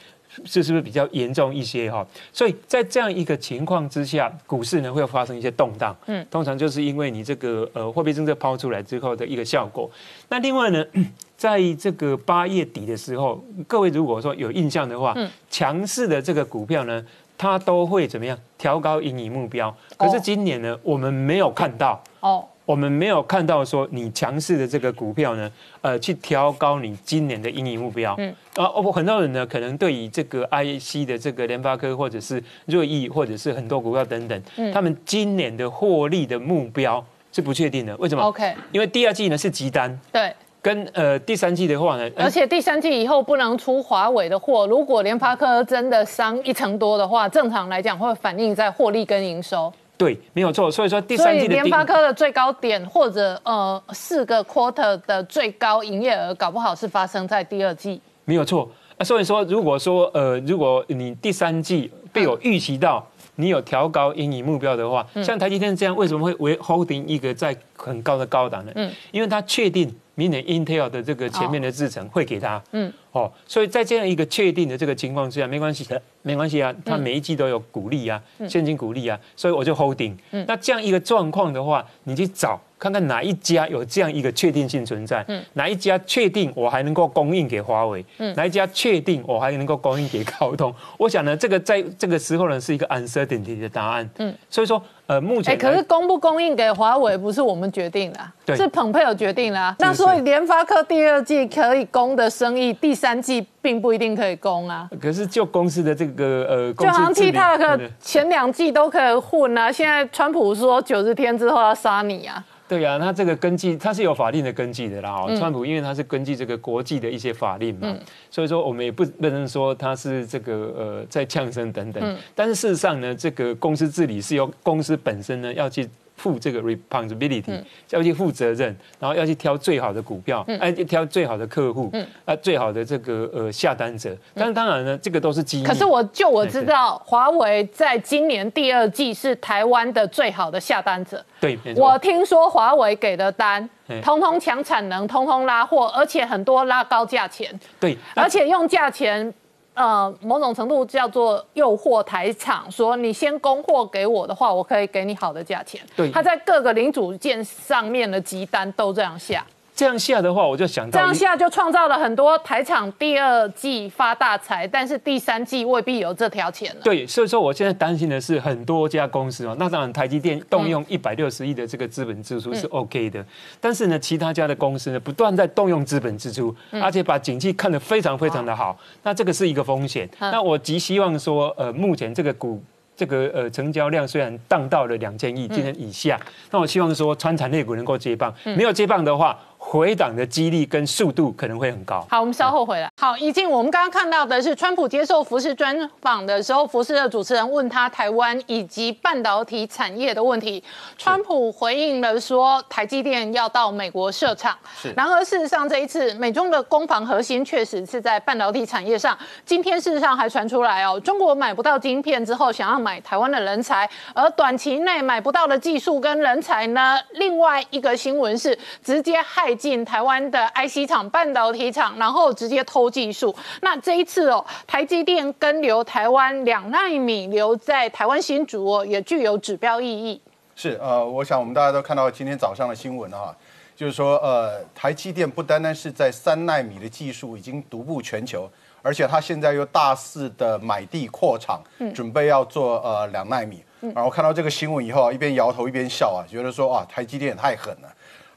这是不是比较严重一些哈？所以在这样一个情况之下，股市呢会发生一些动荡。嗯，通常就是因为你这个呃货币政策抛出来之后的一个效果。那另外呢，在这个八月底的时候，各位如果说有印象的话，强势的这个股票呢。它都会怎么样调高盈利目标？可是今年呢，我们没有看到哦，我们没有看到说你强势的这个股票呢，呃，去调高你今年的盈利目标。嗯，啊，哦，很多人呢，可能对于这个 IC 的这个联发科或者是瑞意或者是很多股票等等，他们今年的获利的目标是不确定的。为什么？OK，因为第二季呢是急单。对。跟呃第三季的话呢，而且第三季以后不能出华为的货。如果联发科真的伤一成多的话，正常来讲会反映在获利跟营收。对，没有错。所以说第三季联发科的最高点或者呃四个 quarter 的最高营业额，搞不好是发生在第二季。没有错。所以说如果说呃如果你第三季被我预期到，你有调高盈利目标的话，像台积电这样，为什么会为 holding 一个在很高的高档呢？嗯，因为它确定。明年 Intel 的这个前面的制程会给他，嗯，哦，所以在这样一个确定的这个情况之下，没关系的，没关系啊，他每一季都有鼓励啊，现金鼓励啊，所以我就 holding。那这样一个状况的话，你去找。看看哪一家有这样一个确定性存在，嗯，哪一家确定我还能够供应给华为，嗯，哪一家确定我还能够供应给高通？我想呢，这个在这个时候呢，是一个 uncertainty 的答案，嗯，所以说，呃，目前，哎，可是供不供应给华为不是我们决定的，是彭佩尔决定的，那所以联发科第二季可以供的生意，第三季并不一定可以供啊。可是就公司的这个呃，就好像 TikTok 前两季都可以混啊，现在川普说九十天之后要杀你啊。对呀，那这个根据他是有法令的根据的啦。哦川普因为他是根据这个国际的一些法令嘛，所以说我们也不不能说他是这个呃在呛声等等。但是事实上呢，这个公司治理是由公司本身呢要去。负这个 responsibility，要去负责任，然后要去挑最好的股票，哎，挑最好的客户，啊，最好的这个呃下单者。但是当然呢，这个都是基因。可是我就我知道，华为在今年第二季是台湾的最好的下单者。对，我听说华为给的单，通通抢产能，通通拉货，而且很多拉高价钱。对，而且用价钱。呃，某种程度叫做诱惑台厂，说你先供货给我的话，我可以给你好的价钱。对，他在各个零组件上面的集单都这样下。这样下的话，我就想到这样下就创造了很多台厂第二季发大财，但是第三季未必有这条钱了。对，所以说我现在担心的是很多家公司哦，那当然台积电动用一百六十亿的这个资本支出是 OK 的，但是呢，其他家的公司呢不断在动用资本支出，而且把景气看得非常非常的好，那这个是一个风险。那我极希望说，呃，目前这个股。这个呃成交量虽然荡到了两千亿，今天以下，那我希望说，川产类股能够接棒，没有接棒的话，回档的几率跟速度可能会很高。好，我们稍后回来。好，已经我们刚刚看到的是，川普接受福斯专访的时候，福斯的主持人问他台湾以及半导体产业的问题，川普回应了说，台积电要到美国设厂。是。然而事实上，这一次美中的攻防核心确实是在半导体产业上。今天事实上还传出来哦，中国买不到晶片之后，想要买台湾的人才，而短期内买不到的技术跟人才呢？另外一个新闻是直接害。进台湾的 IC 厂、半导体厂，然后直接偷技术。那这一次哦，台积电跟留台湾两纳米留在台湾新竹哦，也具有指标意义。是呃，我想我们大家都看到今天早上的新闻啊，就是说呃，台积电不单单是在三纳米的技术已经独步全球，而且它现在又大肆的买地扩厂，准备要做呃两纳米。然后看到这个新闻以后啊，一边摇头一边笑啊，觉得说啊，台积电也太狠了。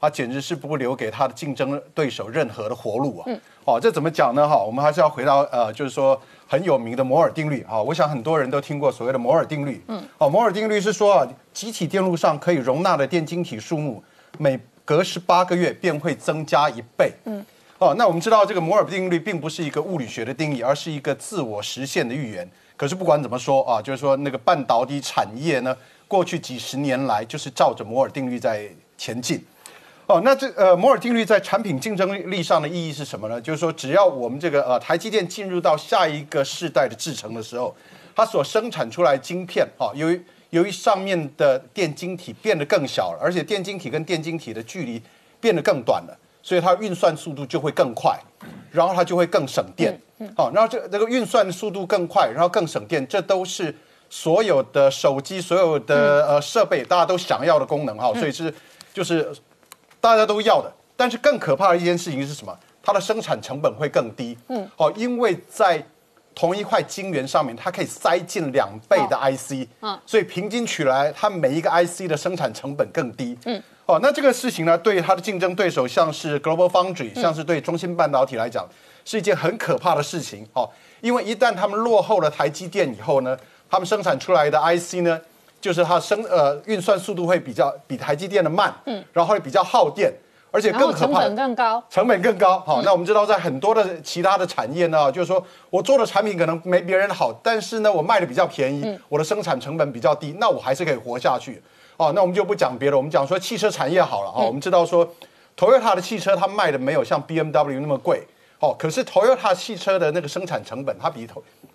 他简直是不留给他的竞争对手任何的活路啊！哦，这怎么讲呢？哈，我们还是要回到呃，就是说很有名的摩尔定律哈。我想很多人都听过所谓的摩尔定律。嗯。哦，摩尔定律是说啊，集体电路上可以容纳的电晶体数目，每隔十八个月便会增加一倍。嗯。哦，那我们知道这个摩尔定律并不是一个物理学的定义，而是一个自我实现的预言。可是不管怎么说啊，就是说那个半导体产业呢，过去几十年来就是照着摩尔定律在前进。哦，那这呃摩尔定律在产品竞争力上的意义是什么呢？就是说，只要我们这个呃台积电进入到下一个世代的制程的时候，它所生产出来晶片，哈，由于由于上面的电晶体变得更小了，而且电晶体跟电晶体的距离变得更短了，所以它运算速度就会更快，然后它就会更省电。好，然后这这个运算的速度更快，然后更省电，这都是所有的手机、所有的呃设备大家都想要的功能哈，所以是就是。大家都要的，但是更可怕的一件事情是什么？它的生产成本会更低。嗯，好，因为在同一块晶圆上面，它可以塞进两倍的 IC。嗯，所以平均取来，它每一个 IC 的生产成本更低。嗯，哦，那这个事情呢，对它的竞争对手，像是 Global Foundry，像是对中芯半导体来讲，是一件很可怕的事情。哦，因为一旦他们落后了台积电以后呢，他们生产出来的 IC 呢？就是它生呃运算速度会比较比台积电的慢，嗯，然后会比较耗电，而且更可怕，成本更高，成本更高。好，那我们知道在很多的其他的产业呢，就是说我做的产品可能没别人好，但是呢我卖的比较便宜，我的生产成本比较低，那我还是可以活下去。哦，那我们就不讲别的，我们讲说汽车产业好了。哦，我们知道说，Toyota 的汽车它卖的没有像 BMW 那么贵，哦，可是 Toyota 汽车的那个生产成本它比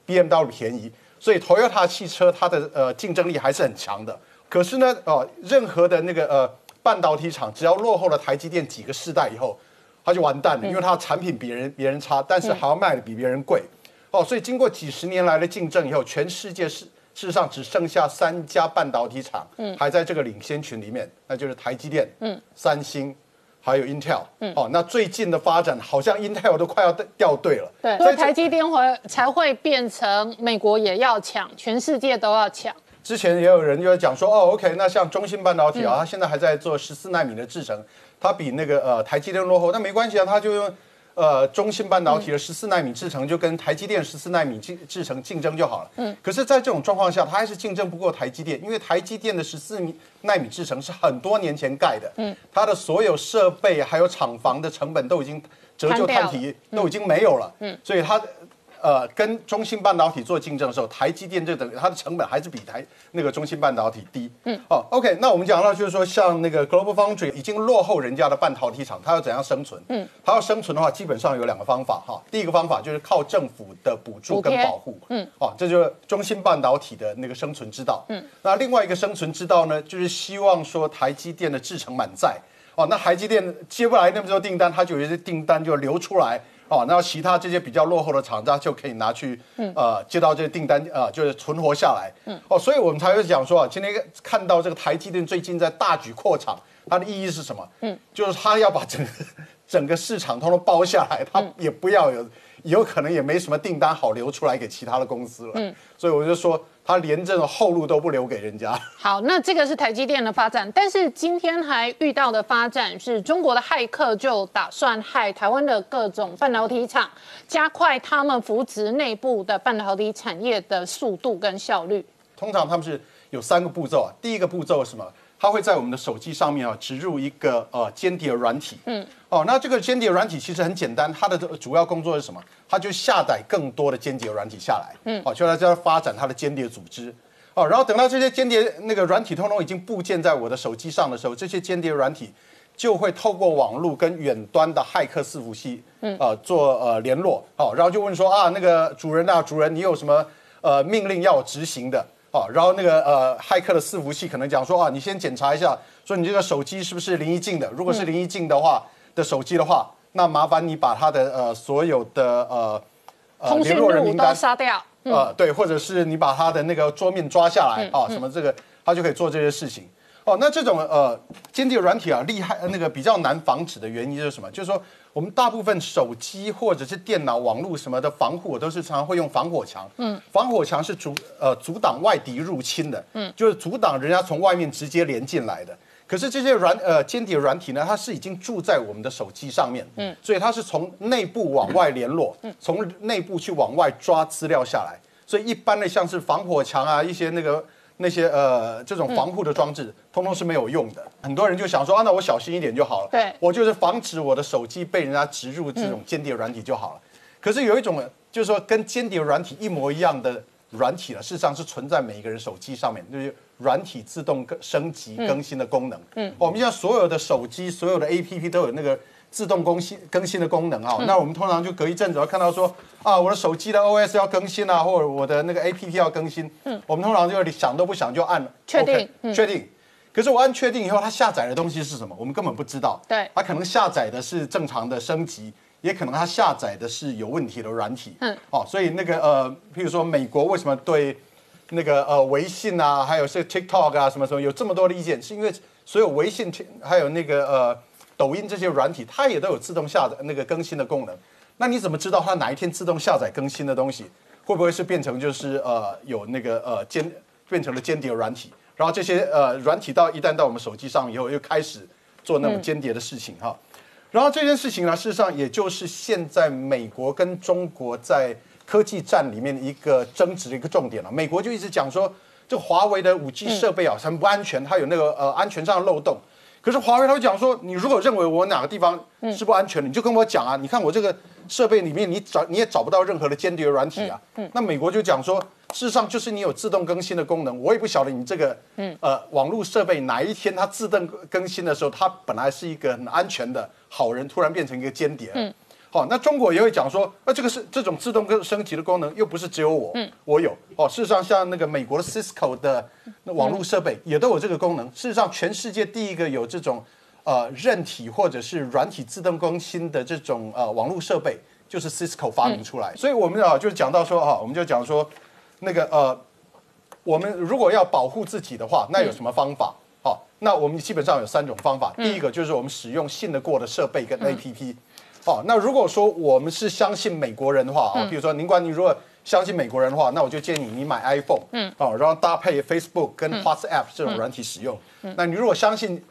BMW 便宜。所以，Toyota 汽车它的呃竞争力还是很强的。可是呢，哦，任何的那个呃半导体厂，只要落后了台积电几个世代以后，它就完蛋了，因为它的产品比人别人差，但是还要卖的比别人贵。哦，所以经过几十年来的竞争以后，全世界事事实上只剩下三家半导体厂还在这个领先群里面，那就是台积电、嗯，三星。还有 Intel，嗯，哦，那最近的发展好像 Intel 都快要掉队了，对，所以台积电会才会变成美国也要抢，全世界都要抢。之前也有人就在讲说，哦，OK，那像中芯半导体啊，它现在还在做十四纳米的制程，它比那个呃台积电落后，那没关系啊，它就用。呃，中芯半导体的十四纳米制程就跟台积电十四纳米制制程竞争就好了。嗯，可是，在这种状况下，它还是竞争不过台积电，因为台积电的十四纳米制程是很多年前盖的，嗯，它的所有设备还有厂房的成本都已经折旧摊提都已经没有了，嗯，所以它。呃，跟中芯半导体做竞争的时候，台积电这等于它的成本还是比台那个中芯半导体低。嗯，哦，OK，那我们讲到就是说，像那个 Global Foundry 已经落后人家的半导体厂，它要怎样生存？嗯，它要生存的话，基本上有两个方法哈。第一个方法就是靠政府的补助跟保护。嗯，哦，这就是中芯半导体的那个生存之道。嗯，那另外一个生存之道呢，就是希望说台积电的制程满载。哦，那台积电接不来那么多订单，它就有些订单就流出来。哦，那其他这些比较落后的厂家就可以拿去，呃，接到这些订单，呃，就是存活下来。嗯，哦，所以我们才会讲说啊，今天看到这个台积电最近在大举扩厂，它的意义是什么？嗯，就是它要把整个整个市场通通包下来，它也不要有，有可能也没什么订单好留出来给其他的公司了。嗯，所以我就说。他连这种后路都不留给人家。好，那这个是台积电的发展，但是今天还遇到的发展是中国的骇客就打算害台湾的各种半导体厂，加快他们扶植内部的半导体产业的速度跟效率。通常他们是有三个步骤啊，第一个步骤是什么？它会在我们的手机上面啊植入一个呃间谍软体。嗯，哦，那这个间谍软体其实很简单，它的主要工作是什么？它就下载更多的间谍软体下来。嗯，哦，就在这发展它的间谍组织。哦，然后等到这些间谍那个软体通通已经部件在我的手机上的时候，这些间谍软体就会透过网络跟远端的骇客伺服器，嗯，呃，做呃联络，好，然后就问说啊，那个主人啊，主人，你有什么呃命令要我执行的？好，然后那个呃骇客的伺服器可能讲说啊，你先检查一下，说你这个手机是不是林一静的？如果是林一静的话的手机的话，那麻烦你把他的呃所有的呃呃联络人名单杀掉。呃，对，或者是你把他的那个桌面抓下来啊，什么这个他就可以做这些事情。哦，那这种呃间谍软体啊，厉害那个比较难防止的原因是什么？就是说我们大部分手机或者是电脑网络什么的防护，都是常常会用防火墙。嗯，防火墙是阻呃阻挡外敌入侵的。嗯，就是阻挡人家从外面直接连进来的。可是这些软呃间谍软体呢，它是已经住在我们的手机上面，嗯，所以它是从内部往外联络，嗯，从内部去往外抓资料下来，所以一般的像是防火墙啊，一些那个那些呃这种防护的装置，通通是没有用的。很多人就想说啊，那我小心一点就好了，对，我就是防止我的手机被人家植入这种间谍软体就好了。可是有一种就是说跟间谍软体一模一样的软体了，事实上是存在每一个人手机上面，就是。软体自动更升级更新的功能，嗯，我们现在所有的手机、所有的 A P P 都有那个自动更新更新的功能啊。那我们通常就隔一阵子要看到说，啊，我的手机的 O S 要更新啊，或者我的那个 A P P 要更新，嗯，我们通常就想都不想就按确定，确定。可是我按确定以后，它下载的东西是什么？我们根本不知道。对，它可能下载的是正常的升级，也可能它下载的是有问题的软体。嗯，哦，所以那个呃，譬如说美国为什么对？那个呃，微信啊，还有是 TikTok 啊，什么什么，有这么多的意见，是因为所有微信、还有那个呃，抖音这些软体，它也都有自动下载那个更新的功能。那你怎么知道它哪一天自动下载更新的东西，会不会是变成就是呃有那个呃间变成了间谍软体？然后这些呃软体到一旦到我们手机上以后，又开始做那种间谍的事情哈。然后这件事情呢，事实上也就是现在美国跟中国在。科技战里面的一个争执的一个重点了，美国就一直讲说，这个华为的五 G 设备啊很不安全，它有那个呃安全上的漏洞。可是华为他会讲说，你如果认为我哪个地方是不安全的，你就跟我讲啊。你看我这个设备里面，你找你也找不到任何的间谍软体啊。那美国就讲说，事实上就是你有自动更新的功能，我也不晓得你这个呃网络设备哪一天它自动更新的时候，它本来是一个很安全的好人，突然变成一个间谍。好，那中国也会讲说，那这个是这种自动跟升级的功能，又不是只有我，我有。哦，事实上，像那个美国的 Cisco 的网络设备也都有这个功能。事实上，全世界第一个有这种呃韧体或者是软体自动更新的这种呃网络设备，就是 Cisco 发明出来。所以我们啊，就讲到说哈，我们就讲说那个呃，我们如果要保护自己的话，那有什么方法？好，那我们基本上有三种方法。第一个就是我们使用信得过的设备跟 APP。哦，那如果说我们是相信美国人的话啊，比如说，您管你如果相信美国人的话，那我就建议你你买 iPhone，嗯，哦，然后搭配 Facebook 跟 WhatsApp 这种软体使用。那你如果相信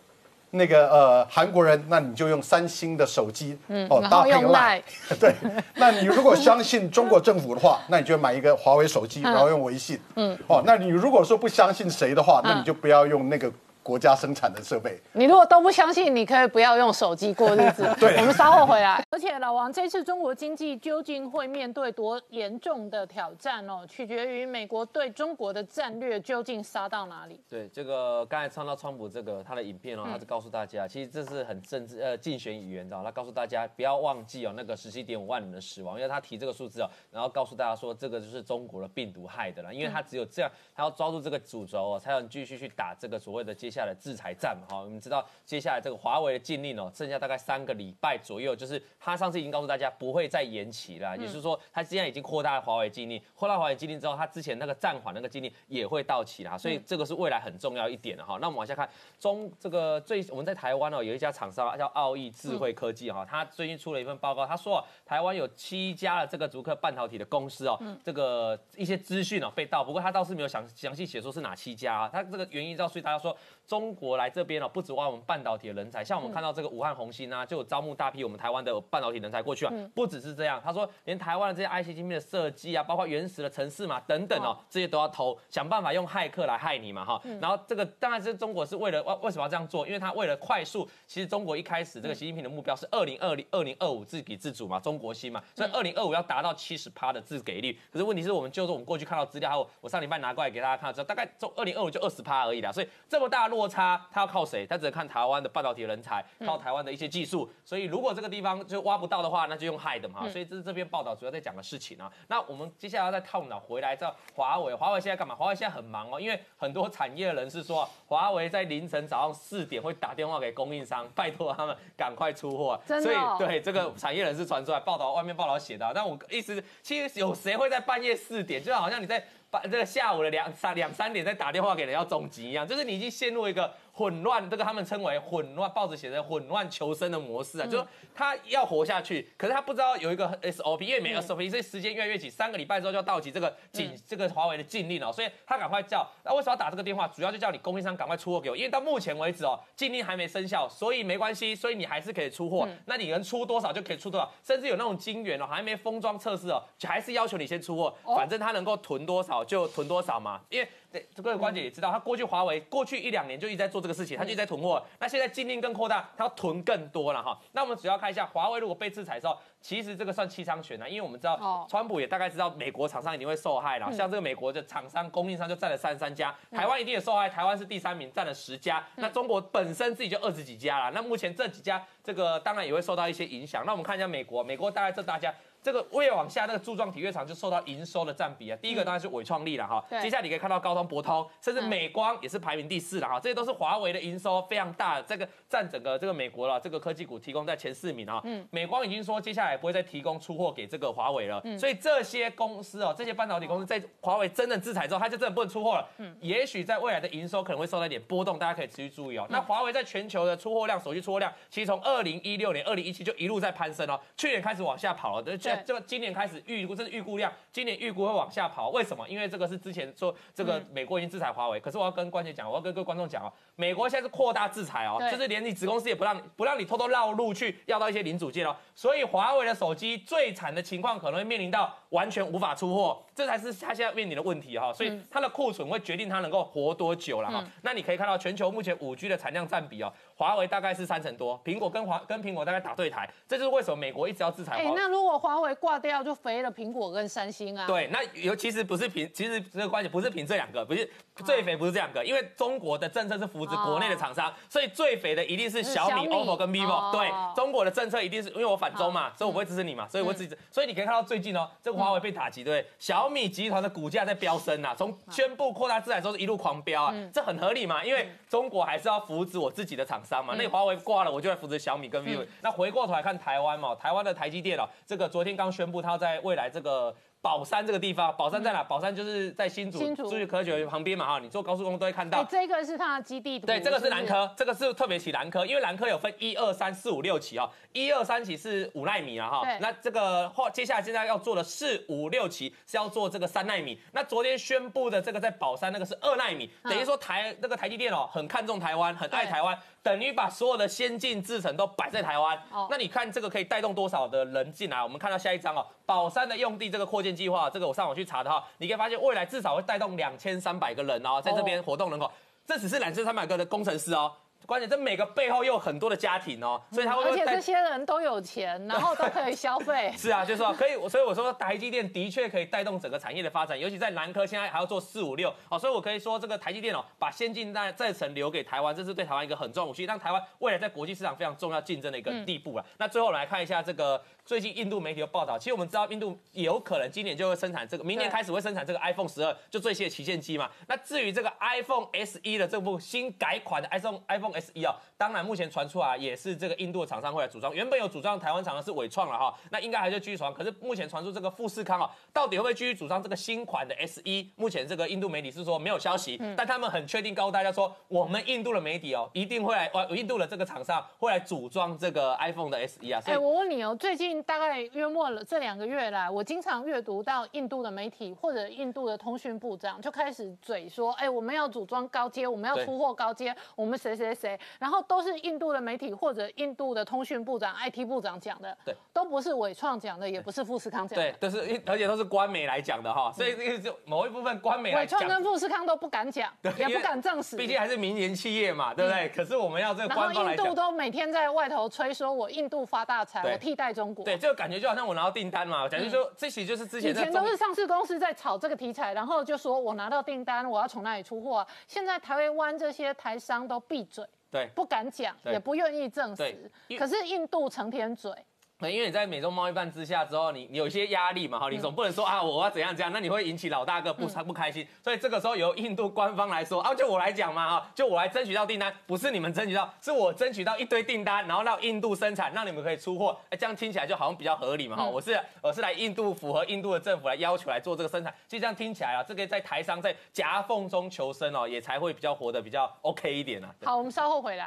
那个呃韩国人，那你就用三星的手机，嗯，哦，搭配 Line，对。那你如果相信中国政府的话，那你就买一个华为手机，然后用微信，嗯，哦，那你如果说不相信谁的话，那你就不要用那个。国家生产的设备，你如果都不相信，你可以不要用手机过日子。对，我们稍后回来。而且老王，这次中国经济究竟会面对多严重的挑战哦？取决于美国对中国的战略究竟杀到哪里。对，这个刚才唱到川普这个他的影片哦，他是告诉大家，其实这是很政治呃竞选语言，知道他告诉大家不要忘记哦那个十七点五万人的死亡，因为他提这个数字哦，然后告诉大家说这个就是中国的病毒害的啦，因为他只有这样，他要抓住这个主轴哦，才能继续去打这个所谓的接下。下的制裁战嘛，哈，我们知道接下来这个华为的禁令哦，剩下大概三个礼拜左右，就是他上次已经告诉大家不会再延期了，也就是说他现在已经扩大了华为禁令，扩大华为禁令之后，他之前那个暂缓那个禁令也会到期啦，所以这个是未来很重要一点的哈。那我们往下看中这个最我们在台湾哦，有一家厂商叫奥义智慧科技哈，他最近出了一份报告，他说台湾有七家的这个竹科半导体的公司哦，这个一些资讯哦被盗，不过他倒是没有详详细写说是哪七家啊，他这个原因到所以大家说。中国来这边哦，不止挖我们半导体的人才，像我们看到这个武汉红星啊，就招募大批我们台湾的半导体人才过去啊。不只是这样，他说连台湾的这些 IC 晶片的设计啊，包括原始的城市嘛等等哦，这些都要偷，想办法用骇客来害你嘛哈。然后这个当然是中国是为了为为什么要这样做？因为他为了快速，其实中国一开始这个习近平的目标是二零二零二零二五自给自足嘛，中国芯嘛，所以二零二五要达到七十趴的自给率。可是问题是我们就是我们过去看到资料，还有我上礼拜拿过来给大家看，之后大概中二零二五就二十趴而已啦。所以这么大的落差，他要靠谁？他只能看台湾的半导体人才，靠台湾的一些技术。所以如果这个地方就挖不到的话，那就用害的嘛。所以这是这篇报道主要在讲的事情啊。那我们接下来要再套脑回来，到华为，华为现在干嘛？华为现在很忙哦，因为很多产业人士说，华为在凌晨早上四点会打电话给供应商，拜托他们赶快出货。真的所以对这个产业人士传出来报道，外面报道写的。但我意思，其实有谁会在半夜四点，就好像你在。把这个下午的两三两三点再打电话给人要总结一样，就是你已经陷入一个混乱，这个他们称为混乱，报纸写的混乱求生的模式啊，就是他要活下去，可是他不知道有一个 SOP，因为没 SOP，所以时间越来越紧，三个礼拜之后就要到期这个禁这个华为的禁令哦，所以他赶快叫，那为什么要打这个电话？主要就叫你供应商赶快出货给我，因为到目前为止哦，禁令还没生效，所以没关系，所以你还是可以出货，那你能出多少就可以出多少，甚至有那种晶圆哦，还没封装测试哦，还是要求你先出货，反正他能够囤多少就囤多少嘛，因为这个关姐也知道，他过去华为过去一两年就一直在做这个事情，他就在囤货。那现在禁令更扩大，他要囤更多了哈。那我们主要看一下，华为如果被制裁的时候，其实这个算七伤拳呢，因为我们知道，川普也大概知道美国厂商一定会受害了。像这个美国的厂商供应商就占了三十三家，台湾一定也受害，台湾是第三名，占了十家。那中国本身自己就二十几家了。那目前这几家，这个当然也会受到一些影响。那我们看一下美国，美国大概这大家。这个越往下，那个柱状体越长，就受到营收的占比啊。第一个当然是伟创力了哈，接下来你可以看到高通、博通，甚至美光也是排名第四了哈。这些都是华为的营收非常大，这个占整个这个美国了，这个科技股提供在前四名啊。嗯，美光已经说接下来不会再提供出货给这个华为了，所以这些公司哦，这些半导体公司在华为真正制裁之后，它就真的不能出货了。嗯，也许在未来的营收可能会受到一点波动，大家可以持续注意哦。那华为在全球的出货量，手机出货量，其实从二零一六年、二零一七就一路在攀升哦，去年开始往下跑了，这这个今年开始。预估这是预估量，今年预估会往下跑，为什么？因为这个是之前说这个美国已经制裁华为，可是我要跟关姐讲，我要跟各位观众讲哦，美国现在是扩大制裁哦，就是连你子公司也不让不让你偷偷绕路去要到一些零组件哦，所以华为的手机最惨的情况可能会面临到完全无法出货，这才是他现在面临的问题哈，所以它的库存会决定它能够活多久了哈。那你可以看到全球目前五 G 的产量占比哦，华为大概是三成多，苹果跟华跟苹果大概打对台，这就是为什么美国一直要制裁。哎，那如果华为挂掉就。肥了苹果跟三星啊，对，那尤其实不是凭，其实这个关系不是凭这两个，不是最肥不是这两个，因为中国的政策是扶持国内的厂商，所以最肥的一定是小米、OPPO 跟 vivo。对，中国的政策一定是因为我反中嘛，所以我不会支持你嘛，所以我支持。所以你可以看到最近哦，这个华为被打击，对，小米集团的股价在飙升啊，从宣布扩大制裁之后一路狂飙啊，这很合理嘛，因为中国还是要扶持我自己的厂商嘛，那华为挂了，我就来扶持小米跟 vivo。那回过头来看台湾嘛，台湾的台积电啊，这个昨天刚宣布它在在未来这个。宝山这个地方，宝山在哪？宝山就是在新竹，新竹科学旁边嘛哈。你坐高速公路都会看到。这个是它的基地图。对，这个是南科，这个是特别起南科，因为南科有分一二三四五六期哦。一二三期是五纳米啊哈。那这个后接下来现在要做的四五六期是要做这个三纳米。那昨天宣布的这个在宝山那个是二纳米，等于说台那个台积电哦很看重台湾，很爱台湾，等于把所有的先进制程都摆在台湾。那你看这个可以带动多少的人进来？我们看到下一张哦，宝山的用地这个扩建。计划这个我上网去查的话，你可以发现未来至少会带动两千三百个人哦，在这边活动人口，这只是两千三百个的工程师哦。关键这每个背后又有很多的家庭哦，所以他会而且这些人都有钱，然后都可以消费。是啊，就是说可以，所以我说台积电的确可以带动整个产业的发展，尤其在南科现在还要做四五六哦，所以我可以说这个台积电哦，把先进在再层留给台湾，这是对台湾一个很重要武器，让台湾未来在国际市场非常重要竞争的一个地步了。那最后来看一下这个最近印度媒体有报道，其实我们知道印度有可能今年就会生产这个，明年开始会生产这个 iPhone 十二，就最新的旗舰机嘛。那至于这个 iPhone SE 的这部新改款的 iPhone iPhone S 一哦，当然目前传出来也是这个印度的厂商会来组装，原本有组装台湾厂商是伟创了哈，那应该还是继续传，可是目前传出这个富士康哦，到底会不会继续组装这个新款的 SE？？目前这个印度媒体是说没有消息，但他们很确定告诉大家说，我们印度的媒体哦，一定会来，哇，印度的这个厂商会来组装这个 iPhone 的 SE 啊，所哎、以。我问你哦，最近大概约莫了这两个月来，我经常阅读到印度的媒体或者印度的通讯部长就开始嘴说，哎、我们要组装高阶，我们要出货高阶，我们谁谁谁，然后都是印度的媒体或者印度的通讯部长、IT 部长讲的，对，都不是伟创讲的，也不是富士康讲的。对，，都是而且都是官媒来讲的哈，所以这个就某一部分官媒来讲伟创，跟富士康都不敢讲，也不敢证实，毕竟还是民营企业嘛，对不对？可是我们要这官方来讲。印度都每天在外头吹说，我印度发大财，我替代中国。对，这个感觉就好像我拿到订单嘛，感觉就这其实就是之前以前都是上市公司在炒这个题材，然后就说我拿到订单，我要从哪里出货啊、现在台湾这些台商都闭嘴，对。不敢讲，对。也不愿意证实可是印度成天嘴，对，因为你在美中贸易办之下之后，你你有一些压力嘛，哈，你总不能说啊我要怎样怎样，那你会引起老大哥不不开心，所以这个时候由印度官方来说啊，就我来讲嘛，哈，就我来争取到订单，不是你们争取到，是我争取到一堆订单，然后让印度生产，让你们可以出货，哎，这样听起来就好像比较合理嘛，哈，我是我是来印度符合印度的政府来要求来做这个生产，其实这样听起来啊，这个在台商在夹缝中求生哦，也才会比较活得比较 OK 一点啊。好，我们稍后回来。